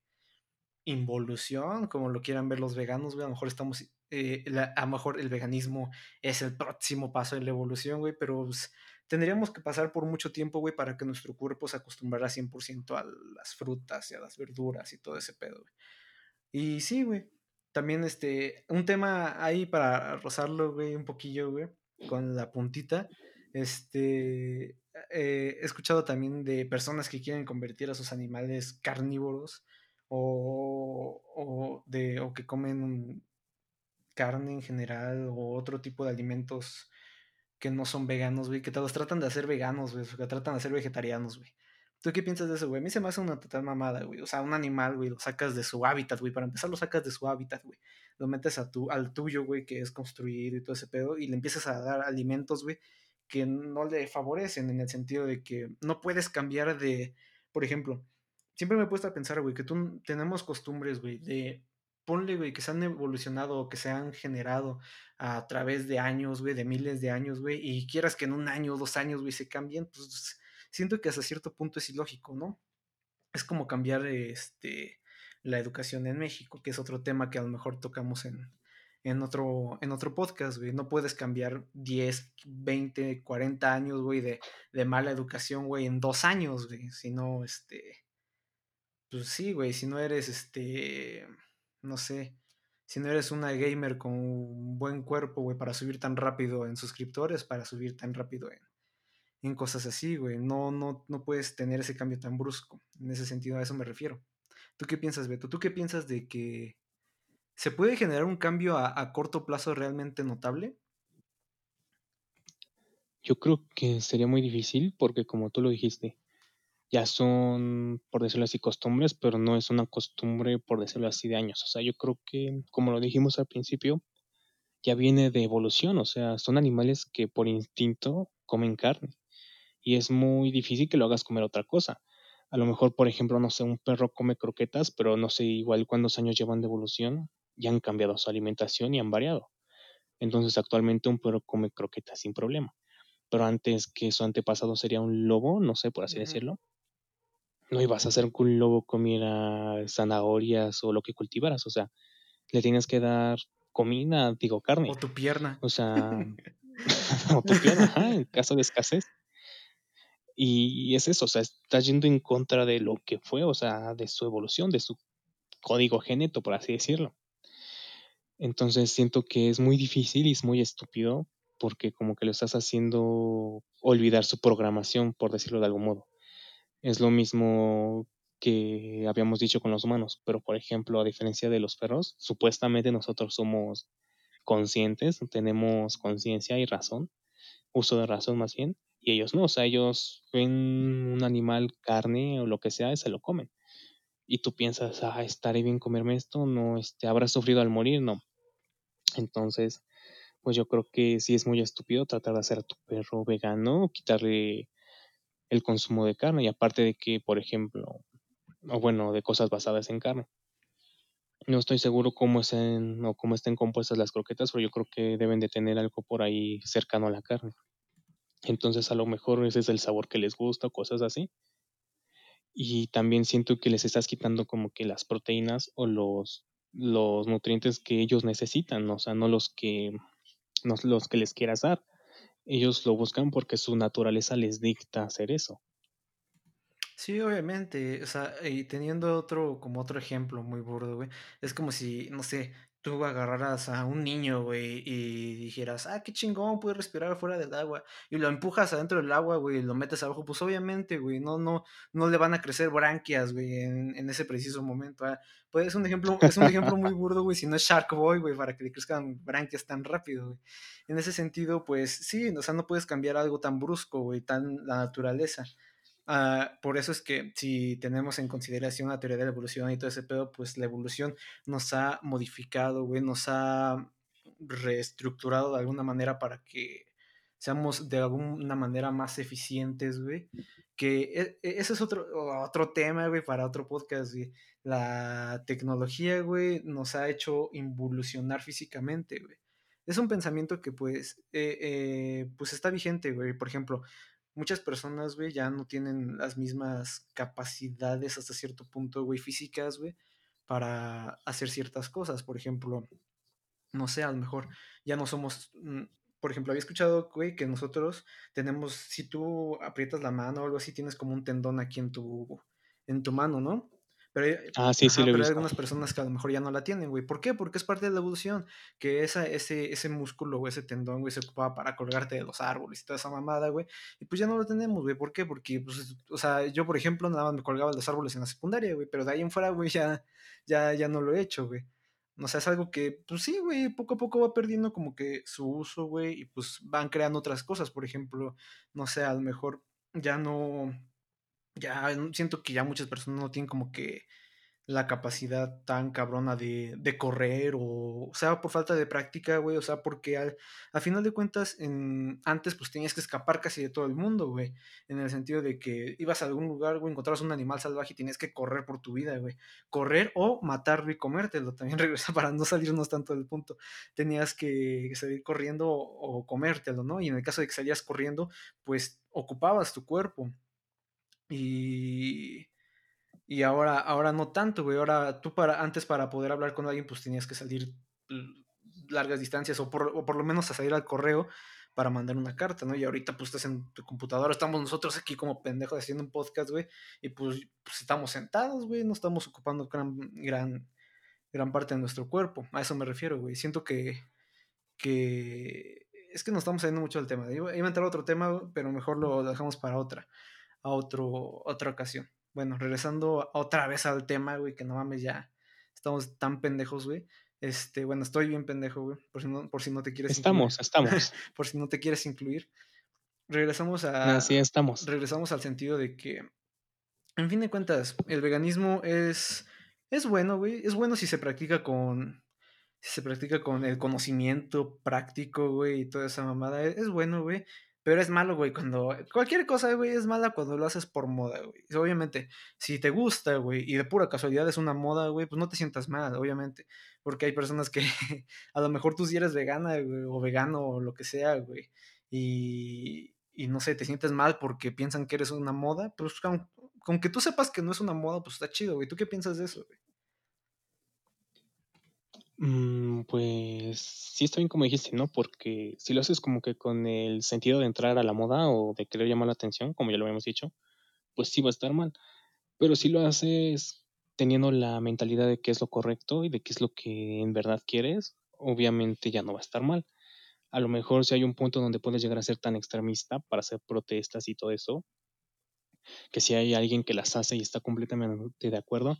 involución, como lo quieran ver los veganos, güey. A lo mejor estamos, eh, a lo mejor el veganismo es el próximo paso de la evolución, güey, pero pues, tendríamos que pasar por mucho tiempo, güey, para que nuestro cuerpo se acostumbrara 100% a las frutas y a las verduras y todo ese pedo, güey. Y sí, güey. También, este, un tema ahí para rozarlo, güey, un poquillo, güey, con la puntita. Este, eh, he escuchado también de personas que quieren convertir a sus animales carnívoros o, o de, o que comen carne en general o otro tipo de alimentos que no son veganos, güey, que te los tratan de hacer veganos, güey, que tratan de hacer vegetarianos, güey. ¿Tú qué piensas de eso, güey? A mí se me hace una total mamada, güey. O sea, un animal, güey, lo sacas de su hábitat, güey. Para empezar, lo sacas de su hábitat, güey. Lo metes a tu, al tuyo, güey, que es construido y todo ese pedo, y le empiezas a dar alimentos, güey, que no le favorecen en el sentido de que no puedes cambiar de, por ejemplo, siempre me he puesto a pensar, güey, que tú tenemos costumbres, güey, de ponle, güey, que se han evolucionado o que se han generado a través de años, güey, de miles de años, güey, y quieras que en un año o dos años, güey, se cambien, pues siento que hasta cierto punto es ilógico, ¿no? Es como cambiar este, la educación en México, que es otro tema que a lo mejor tocamos en, en, otro, en otro podcast, güey. No puedes cambiar 10, 20, 40 años, güey, de, de mala educación, güey, en dos años, güey. Si no, este, pues sí, güey, si no eres este, no sé, si no eres una gamer con un buen cuerpo, güey, para subir tan rápido en suscriptores, para subir tan rápido en, en cosas así, güey. No, no, no puedes tener ese cambio tan brusco. En ese sentido, a eso me refiero. ¿Tú qué piensas, Beto? ¿Tú qué piensas de que se puede generar un cambio a, a corto plazo realmente notable? Yo creo que sería muy difícil porque como tú lo dijiste, ya son, por decirlo así, costumbres, pero no es una costumbre, por decirlo así, de años. O sea, yo creo que, como lo dijimos al principio, ya viene de evolución, o sea, son animales que por instinto comen carne y es muy difícil que lo hagas comer otra cosa. A lo mejor, por ejemplo, no sé, un perro come croquetas, pero no sé igual cuántos años llevan de evolución, ya han cambiado su alimentación y han variado. Entonces, actualmente un perro come croquetas sin problema. Pero antes que su antepasado sería un lobo, no sé, por así decirlo, no ibas a hacer que un lobo comiera zanahorias o lo que cultivaras, o sea, le tienes que dar comida, digo, carne. O tu pierna. O sea, o tu pierna, ajá, en caso de escasez. Y es eso, o sea, estás yendo en contra de lo que fue, o sea, de su evolución, de su código geneto, por así decirlo. Entonces siento que es muy difícil y es muy estúpido porque como que lo estás haciendo olvidar su programación, por decirlo de algún modo. Es lo mismo que habíamos dicho con los humanos, pero por ejemplo, a diferencia de los perros, supuestamente nosotros somos conscientes, tenemos conciencia y razón, uso de razón más bien, y ellos no, o sea, ellos ven un animal, carne o lo que sea y se lo comen. Y tú piensas, ah, estaré bien comerme esto, no, este, habrá sufrido al morir, no. Entonces, pues yo creo que sí es muy estúpido tratar de hacer a tu perro vegano, quitarle el consumo de carne, y aparte de que, por ejemplo, o bueno, de cosas basadas en carne. No estoy seguro cómo estén o cómo estén compuestas las croquetas, pero yo creo que deben de tener algo por ahí cercano a la carne. Entonces, a lo mejor ese es el sabor que les gusta o cosas así. Y también siento que les estás quitando como que las proteínas o los, los nutrientes que ellos necesitan, o sea, no los que, no los que les quieras dar. Ellos lo buscan porque su naturaleza les dicta hacer eso. Sí, obviamente, o sea, y teniendo otro, como otro ejemplo muy burdo, güey, es como si, no sé, tú agarraras a un niño, güey, y dijeras, ah, qué chingón, puede respirar fuera del agua, y lo empujas adentro del agua, güey, y lo metes abajo, pues obviamente, güey, no, no, no le van a crecer branquias, güey, en, ese preciso momento, ah. Pues es un ejemplo, es un ejemplo muy burdo, güey, si no es Shark Boy, güey, para que le crezcan branquias tan rápido, güey. En ese sentido, pues sí, o sea, no puedes cambiar algo tan brusco, güey, tan la naturaleza. Ah, por eso es que si tenemos en consideración la teoría de la evolución y todo ese pedo, pues la evolución nos ha modificado, güey, nos ha reestructurado de alguna manera para que seamos de alguna manera más eficientes, güey. Que e- e- ese es otro, otro tema, güey, para otro podcast, güey. La tecnología, güey, nos ha hecho involucionar físicamente, güey. Es un pensamiento que, pues, eh, eh, pues está vigente, güey. Por ejemplo, muchas personas, güey, ya no tienen las mismas capacidades hasta cierto punto, güey, físicas, güey, para hacer ciertas cosas. Por ejemplo, no sé, a lo mejor ya no somos, mm, por ejemplo, había escuchado, güey, que nosotros tenemos, si tú aprietas la mano o algo así, tienes como un tendón aquí en tu, en tu mano, ¿no? Pero hay, Ah, sí, sí he hay algunas personas que a lo mejor ya no la tienen, güey. ¿Por qué? Porque es parte de la evolución, que esa, ese, ese músculo o ese tendón, güey, se ocupaba para colgarte de los árboles y toda esa mamada, güey. Y pues ya no lo tenemos, güey. ¿Por qué? Porque, pues, o sea, yo, por ejemplo, nada más me colgaba de los árboles en la secundaria, güey, pero de ahí en fuera, güey, ya, ya, ya no lo he hecho, güey. O sea, es algo que, pues sí, güey, poco a poco va perdiendo como que su uso, güey, y pues van creando otras cosas. Por ejemplo, no sé, a lo mejor ya no, ya siento que ya muchas personas no tienen como que la capacidad tan cabrona de, de correr o, o sea, por falta de práctica, güey, o sea, porque al, a final de cuentas, en, antes pues tenías que escapar casi de todo el mundo, güey, en el sentido de que ibas a algún lugar, güey, encontrabas un animal salvaje y tenías que correr por tu vida, güey, correr o matarlo y comértelo, también regresa para no salirnos tanto del punto, tenías que salir corriendo o, o comértelo, ¿no? Y en el caso de que salías corriendo, pues ocupabas tu cuerpo y y ahora, ahora no tanto, güey. Ahora tú para, antes para poder hablar con alguien, pues tenías que salir largas distancias o por, o por lo menos a salir al correo para mandar una carta, ¿no? Y ahorita pues estás en tu computadora, estamos nosotros aquí como pendejos haciendo un podcast, güey, y pues, pues estamos sentados, güey, no estamos ocupando gran, gran, gran parte de nuestro cuerpo. A eso me refiero, güey. Siento que, que es que nos estamos saliendo mucho del tema. Iba, iba a entrar otro tema, pero mejor lo dejamos para otra, a otro, otra ocasión. Bueno, regresando otra vez al tema, güey, que no mames, ya estamos tan pendejos, güey. Este, bueno, estoy bien pendejo, güey, por si no, por si no te quieres Estamos, incluir. estamos. por si no te quieres incluir. Regresamos a. Así estamos. Regresamos al sentido de que, en fin de cuentas, el veganismo es. Es bueno, güey. Es bueno si se practica con. Si se practica con el conocimiento práctico, güey, y toda esa mamada. Es, es bueno, güey. Pero es malo, güey, cuando... Cualquier cosa, güey, es mala cuando lo haces por moda, güey. Obviamente, si te gusta, güey, y de pura casualidad es una moda, güey, pues no te sientas mal, obviamente. Porque hay personas que a lo mejor tú sí eres vegana, güey, o vegano, o lo que sea, güey. Y, y no sé, te sientes mal porque piensan que eres una moda. Pues con, que tú sepas que no es una moda, pues está chido, güey. ¿Tú qué piensas de eso, güey? Mm, pues sí está bien como dijiste, ¿no? Porque si lo haces como que con el sentido de entrar a la moda o de querer llamar la atención, como ya lo habíamos dicho, pues sí va a estar mal. Pero si lo haces teniendo la mentalidad de qué es lo correcto y de qué es lo que en verdad quieres, obviamente ya no va a estar mal. A lo mejor si hay un punto donde puedes llegar a ser tan extremista para hacer protestas y todo eso, que si hay alguien que las hace y está completamente de acuerdo,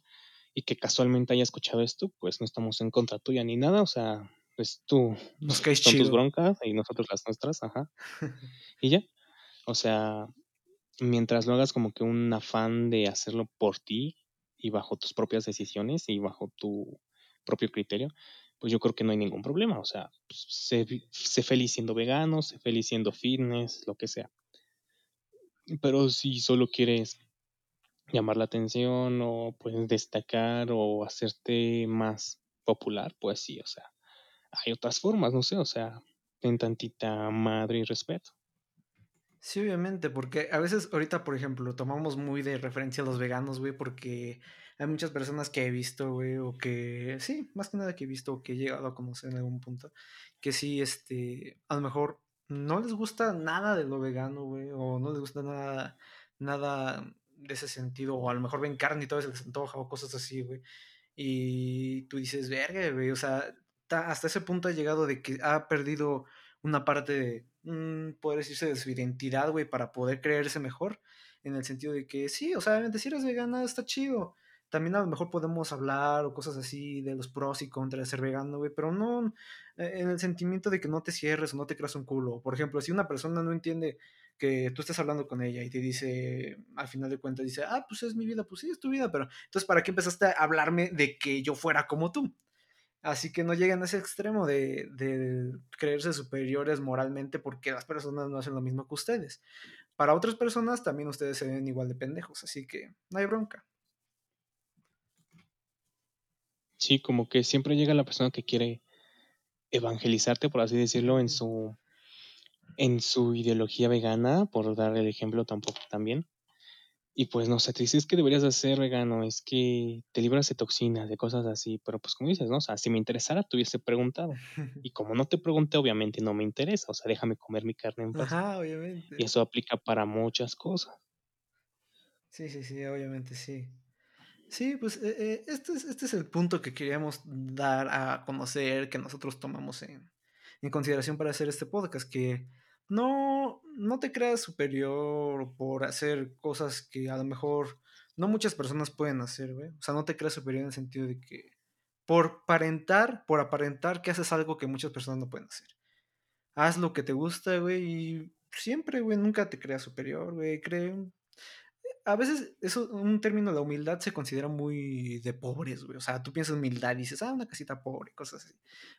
y que casualmente haya escuchado esto, pues no estamos en contra tuya ni nada, o sea, pues tú Nos caes son tus broncas y nosotros las nuestras, ajá. y ya, o sea, mientras lo hagas como que un afán de hacerlo por ti y bajo tus propias decisiones y bajo tu propio criterio, pues yo creo que no hay ningún problema, o sea, pues, sé, sé feliz siendo vegano, sé feliz siendo fitness, lo que sea. Pero si solo quieres llamar la atención o puedes destacar o hacerte más popular, pues sí, o sea, hay otras formas, no sé, o sea, ten tantita madre y respeto. Sí, obviamente, porque a veces ahorita, por ejemplo, tomamos muy de referencia a los veganos, güey, porque hay muchas personas que he visto, güey, o que, sí, más que nada que he visto o que he llegado a conocer en algún punto, que sí, este, a lo mejor no les gusta nada de lo vegano, güey, o no les gusta nada, nada de ese sentido, o a lo mejor ven carne y todo se les antoja, o cosas así, güey, y tú dices, verga, güey, o sea, hasta ese punto ha llegado de que ha perdido una parte de, mmm, poder decirse, de su identidad, güey, para poder creerse mejor, en el sentido de que sí, o sea, decir eres vegana está chido. También a lo mejor podemos hablar o cosas así de los pros y contras de ser vegano, güey, pero no en el sentimiento de que no te cierres o no te creas un culo. Por ejemplo, si una persona no entiende que tú estás hablando con ella y te dice, al final de cuentas, dice, ah, pues es mi vida, pues sí, es tu vida, pero entonces, ¿para qué empezaste a hablarme de que yo fuera como tú? Así que no lleguen a ese extremo de, de, creerse superiores moralmente porque las personas no hacen lo mismo que ustedes. Para otras personas también ustedes se ven igual de pendejos, así que no hay bronca. Sí, como que siempre llega la persona que quiere evangelizarte, por así decirlo, en su en su ideología vegana, por dar el ejemplo tampoco también. Y pues no sé, te dices que deberías de ser vegano, es que te libras de toxinas, de cosas así, pero pues como dices, ¿no? O sea, si me interesara, te hubiese preguntado. Y como no te pregunté, obviamente no me interesa, o sea, déjame comer mi carne en paz. Ajá, obviamente. Y eso aplica para muchas cosas. Sí, sí, sí, obviamente sí. Sí, pues eh, eh, este, es, este es el punto que queríamos dar a conocer, que nosotros tomamos en, en consideración para hacer este podcast, que no, no te creas superior por hacer cosas que a lo mejor no muchas personas pueden hacer, güey. O sea, no te creas superior en el sentido de que por aparentar, por aparentar que haces algo que muchas personas no pueden hacer. Haz lo que te gusta, güey, y siempre, güey, nunca te creas superior, güey. Cree, a veces eso, un término, la humildad se considera muy de pobres, güey. O sea, tú piensas humildad y dices, ah, una casita pobre, cosas así.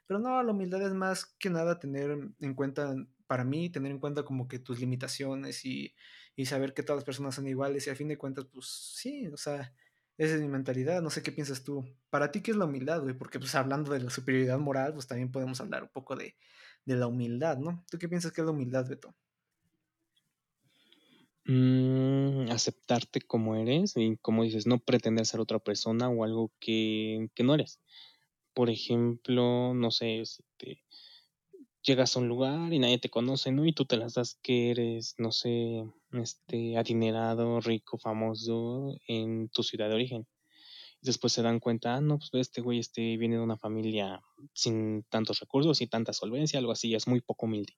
Pero no, la humildad es más que nada tener en cuenta, para mí, tener en cuenta como que tus limitaciones y, y saber que todas las personas son iguales y a fin de cuentas, pues sí, o sea, esa es mi mentalidad. No sé qué piensas tú. Para ti, ¿qué es la humildad, güey? Porque pues hablando de la superioridad moral, pues también podemos hablar un poco de, de la humildad, ¿no? ¿Tú qué piensas que es la humildad, Beto? Mm, aceptarte como eres y como dices, no pretender ser otra persona o algo que, que no eres. Por ejemplo, no sé, este, llegas a un lugar y nadie te conoce, ¿no? Y tú te las das que eres, no sé, este, adinerado, rico, famoso en tu ciudad de origen. Después se dan cuenta, ah, no, pues este güey este, viene de una familia sin tantos recursos y tanta solvencia, algo así, es muy poco humilde.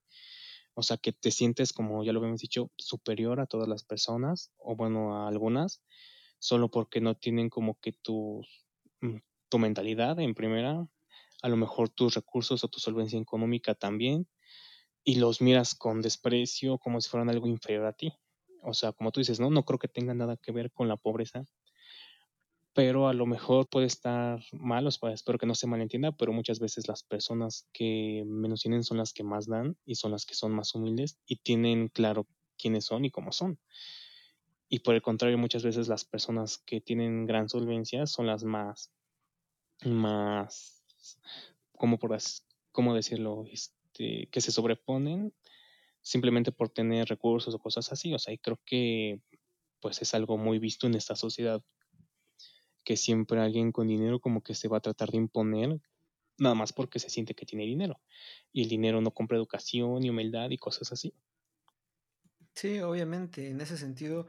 O sea, que te sientes, como ya lo habíamos dicho, superior a todas las personas, o bueno, a algunas, solo porque no tienen como que tu, mm, tu mentalidad en primera, a lo mejor tus recursos o tu solvencia económica también, y los miras con desprecio como si fueran algo inferior a ti. O sea, como tú dices, no, no creo que tenga nada que ver con la pobreza, pero a lo mejor puede estar mal, o sea, espero que no se malentienda, pero muchas veces las personas que menos tienen son las que más dan y son las que son más humildes y tienen claro quiénes son y cómo son. Y por el contrario, muchas veces las personas que tienen gran solvencia son las más, más, ¿cómo, por, decirlo? Este, que se sobreponen simplemente por tener recursos o cosas así. O sea, y creo que pues es algo muy visto en esta sociedad que siempre alguien con dinero como que se va a tratar de imponer nada más porque se siente que tiene dinero. Y el dinero no compra educación y humildad y cosas así. Sí, obviamente, en ese sentido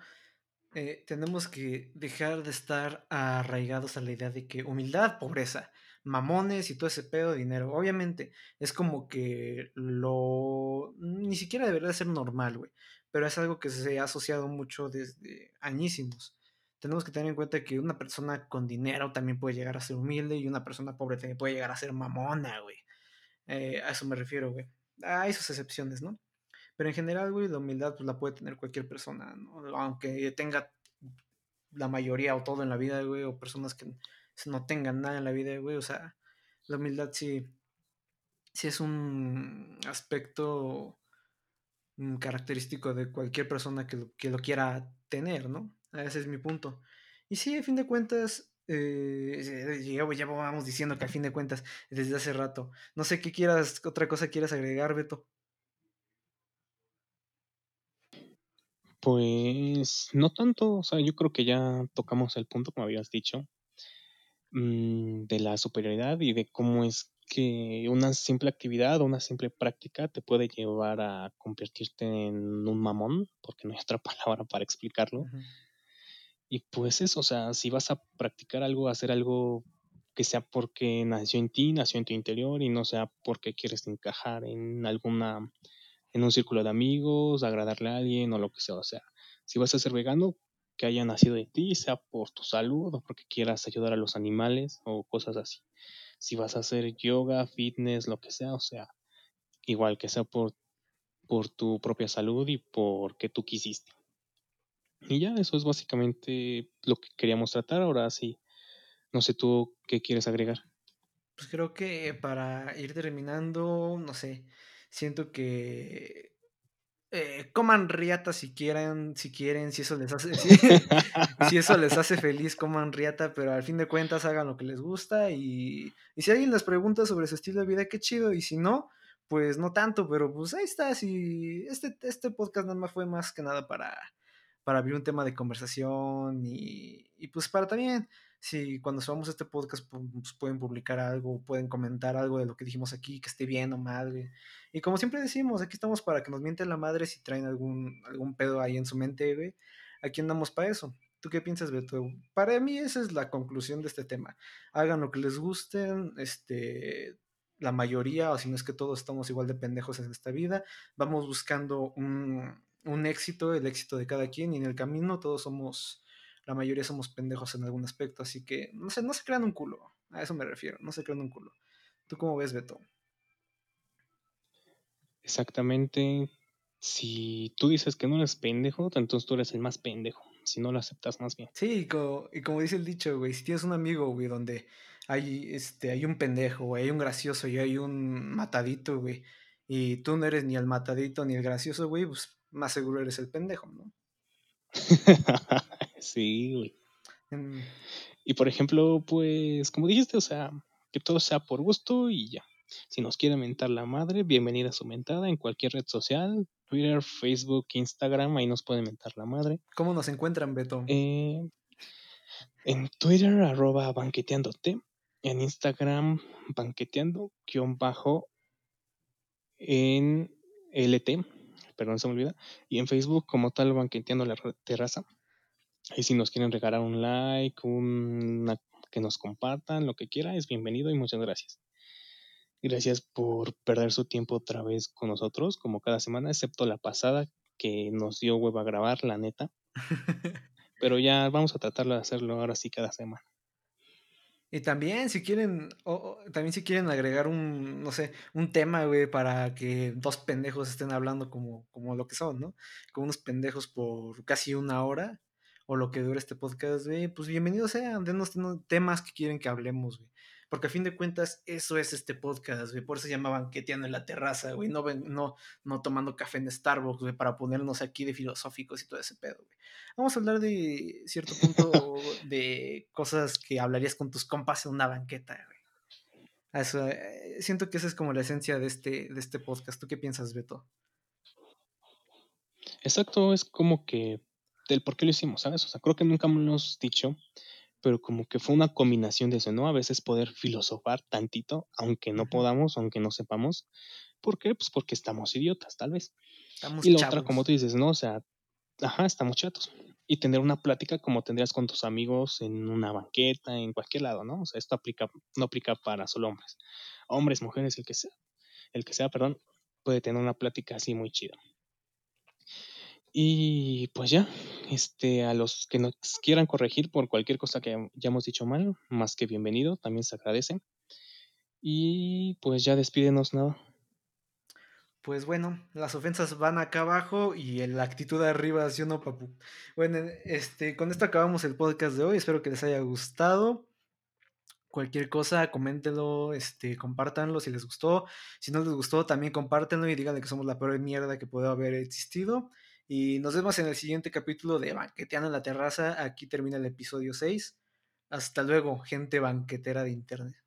eh, tenemos que dejar de estar arraigados a la idea de que humildad, pobreza, mamones y todo ese pedo de dinero. Obviamente, es como que lo... ni siquiera debería ser normal, güey. Pero es algo que se ha asociado mucho desde añísimos tenemos que tener en cuenta que una persona con dinero también puede llegar a ser humilde y una persona pobre también puede llegar a ser mamona, güey. Eh, a eso me refiero, güey. Hay sus excepciones, ¿no? Pero en general, güey, la humildad pues, la puede tener cualquier persona, ¿no? Aunque tenga la mayoría o todo en la vida, güey, o personas que no tengan nada en la vida, güey. O sea, la humildad sí, sí es un aspecto característico de cualquier persona que que lo quiera tener, ¿no? Ese es mi punto. Y sí, a fin de cuentas, eh, ya vamos diciendo que a fin de cuentas, desde hace rato. No sé qué quieras, otra cosa quieras agregar, Beto. Pues no tanto, o sea, yo creo que ya tocamos el punto, como habías dicho, mm, de la superioridad y de cómo es que una simple actividad o una simple práctica te puede llevar a convertirte en un mamón, porque no hay otra palabra para explicarlo. Y pues eso, o sea, si vas a practicar algo, hacer algo que sea porque nació en ti, nació en tu interior y no sea porque quieres encajar en alguna, en un círculo de amigos, agradarle a alguien o lo que sea. O sea, si vas a ser vegano, que haya nacido de ti, sea por tu salud o porque quieras ayudar a los animales o cosas así. Si vas a hacer yoga, fitness, lo que sea, o sea, igual que sea por, por tu propia salud y porque tú quisiste. Y ya, eso es básicamente lo que queríamos tratar. Ahora sí, no sé tú qué quieres agregar. Pues creo que para ir terminando, no sé, siento que eh, coman riata si quieren, si quieren, si eso les hace, si, eso les hace feliz, coman riata, pero al fin de cuentas hagan lo que les gusta y, y, si alguien les pregunta sobre su estilo de vida, qué chido, y si no, pues no tanto, pero pues ahí está, si este, este podcast nada más fue más que nada para para abrir un tema de conversación y, y pues para también, si cuando subamos este podcast pues pueden publicar algo, pueden comentar algo de lo que dijimos aquí, que esté bien o mal. Y como siempre decimos, aquí estamos para que nos mienten la madre si traen algún, algún pedo ahí en su mente, güey. Aquí andamos para eso. ¿Tú qué piensas, Beto? Para mí esa es la conclusión de este tema. Hagan lo que les gusten, este, la mayoría, o si no es que todos estamos igual de pendejos en esta vida. Vamos buscando un, un éxito, el éxito de cada quien, y en el camino todos somos, la mayoría somos pendejos en algún aspecto, así que no se, no se crean un culo, a eso me refiero, no se crean un culo. ¿Tú cómo ves, Beto? Exactamente. Si tú dices que no eres pendejo, entonces tú eres el más pendejo. Si no lo aceptas más bien. Sí, y como, y como dice el dicho, güey, si tienes un amigo, güey, donde hay, este, hay un pendejo, güey, hay un gracioso y hay un matadito, güey, y tú no eres ni el matadito ni el gracioso, güey, pues más seguro eres el pendejo, ¿no? sí, güey. Y por ejemplo, pues, como dijiste, o sea, que todo sea por gusto y ya. Si nos quiere mentar la madre, bienvenida a su mentada en cualquier red social, Twitter, Facebook, Instagram, ahí nos pueden mentar la madre. ¿Cómo nos encuentran, Beto? Eh, en Twitter, arroba banqueteándote. En Instagram, banqueteando, guion bajo en LT, perdón, se me olvida, y en Facebook como tal Banqueteando la Terraza. Y si nos quieren regalar un like, una, que nos compartan, lo que quiera, es bienvenido y muchas gracias. Gracias por perder su tiempo otra vez con nosotros, como cada semana, excepto la pasada que nos dio huevo a grabar, la neta. Pero ya vamos a tratar de hacerlo ahora sí cada semana. Y también si quieren, o, también si quieren agregar un, no sé, un tema, güey, para que dos pendejos estén hablando como, como lo que son, ¿no? Como unos pendejos por casi una hora, o lo que dure este podcast, güey, pues bienvenidos sean, denos temas que quieren que hablemos, güey. Porque a fin de cuentas, eso es este podcast, güey. Por eso se llamaban banqueteando en la terraza, güey. No, no, no tomando café en Starbucks, güey, para ponernos aquí de filosóficos y todo ese pedo, güey. Vamos a hablar de cierto punto de cosas que hablarías con tus compas en una banqueta, güey. Eso, eh, siento que esa es como la esencia de este, de este podcast. ¿Tú qué piensas, Beto? Exacto, es como que del por qué lo hicimos, ¿sabes? O sea, creo que nunca me lo hemos dicho, pero como que fue una combinación de eso, ¿no? A veces poder filosofar tantito, aunque no podamos, aunque no sepamos. ¿Por qué? Pues porque estamos idiotas, tal vez. Estamos y la otra, como tú dices, ¿no? O sea, ajá, estamos chatos. Y tener una plática como tendrías con tus amigos en una banqueta, en cualquier lado, ¿no? O sea, esto aplica, no aplica para solo hombres. Hombres, mujeres, el que sea. El que sea, perdón, puede tener una plática así muy chida. Y pues ya, este, a los que nos quieran corregir por cualquier cosa que ya hemos dicho mal, más que bienvenido, también se agradece. Y pues ya despídenos nada. Pues bueno, las ofensas van acá abajo y la actitud arriba, ¿sí o no, papu? Bueno, este, con esto acabamos el podcast de hoy. Espero que les haya gustado. Cualquier cosa, coméntenlo, este, compártanlo si les gustó. Si no les gustó, también compártenlo y díganle que somos la peor mierda que puede haber existido. Y nos vemos en el siguiente capítulo de Banqueteando en la Terraza. Aquí termina el episodio 6. Hasta luego, gente banquetera de Internet.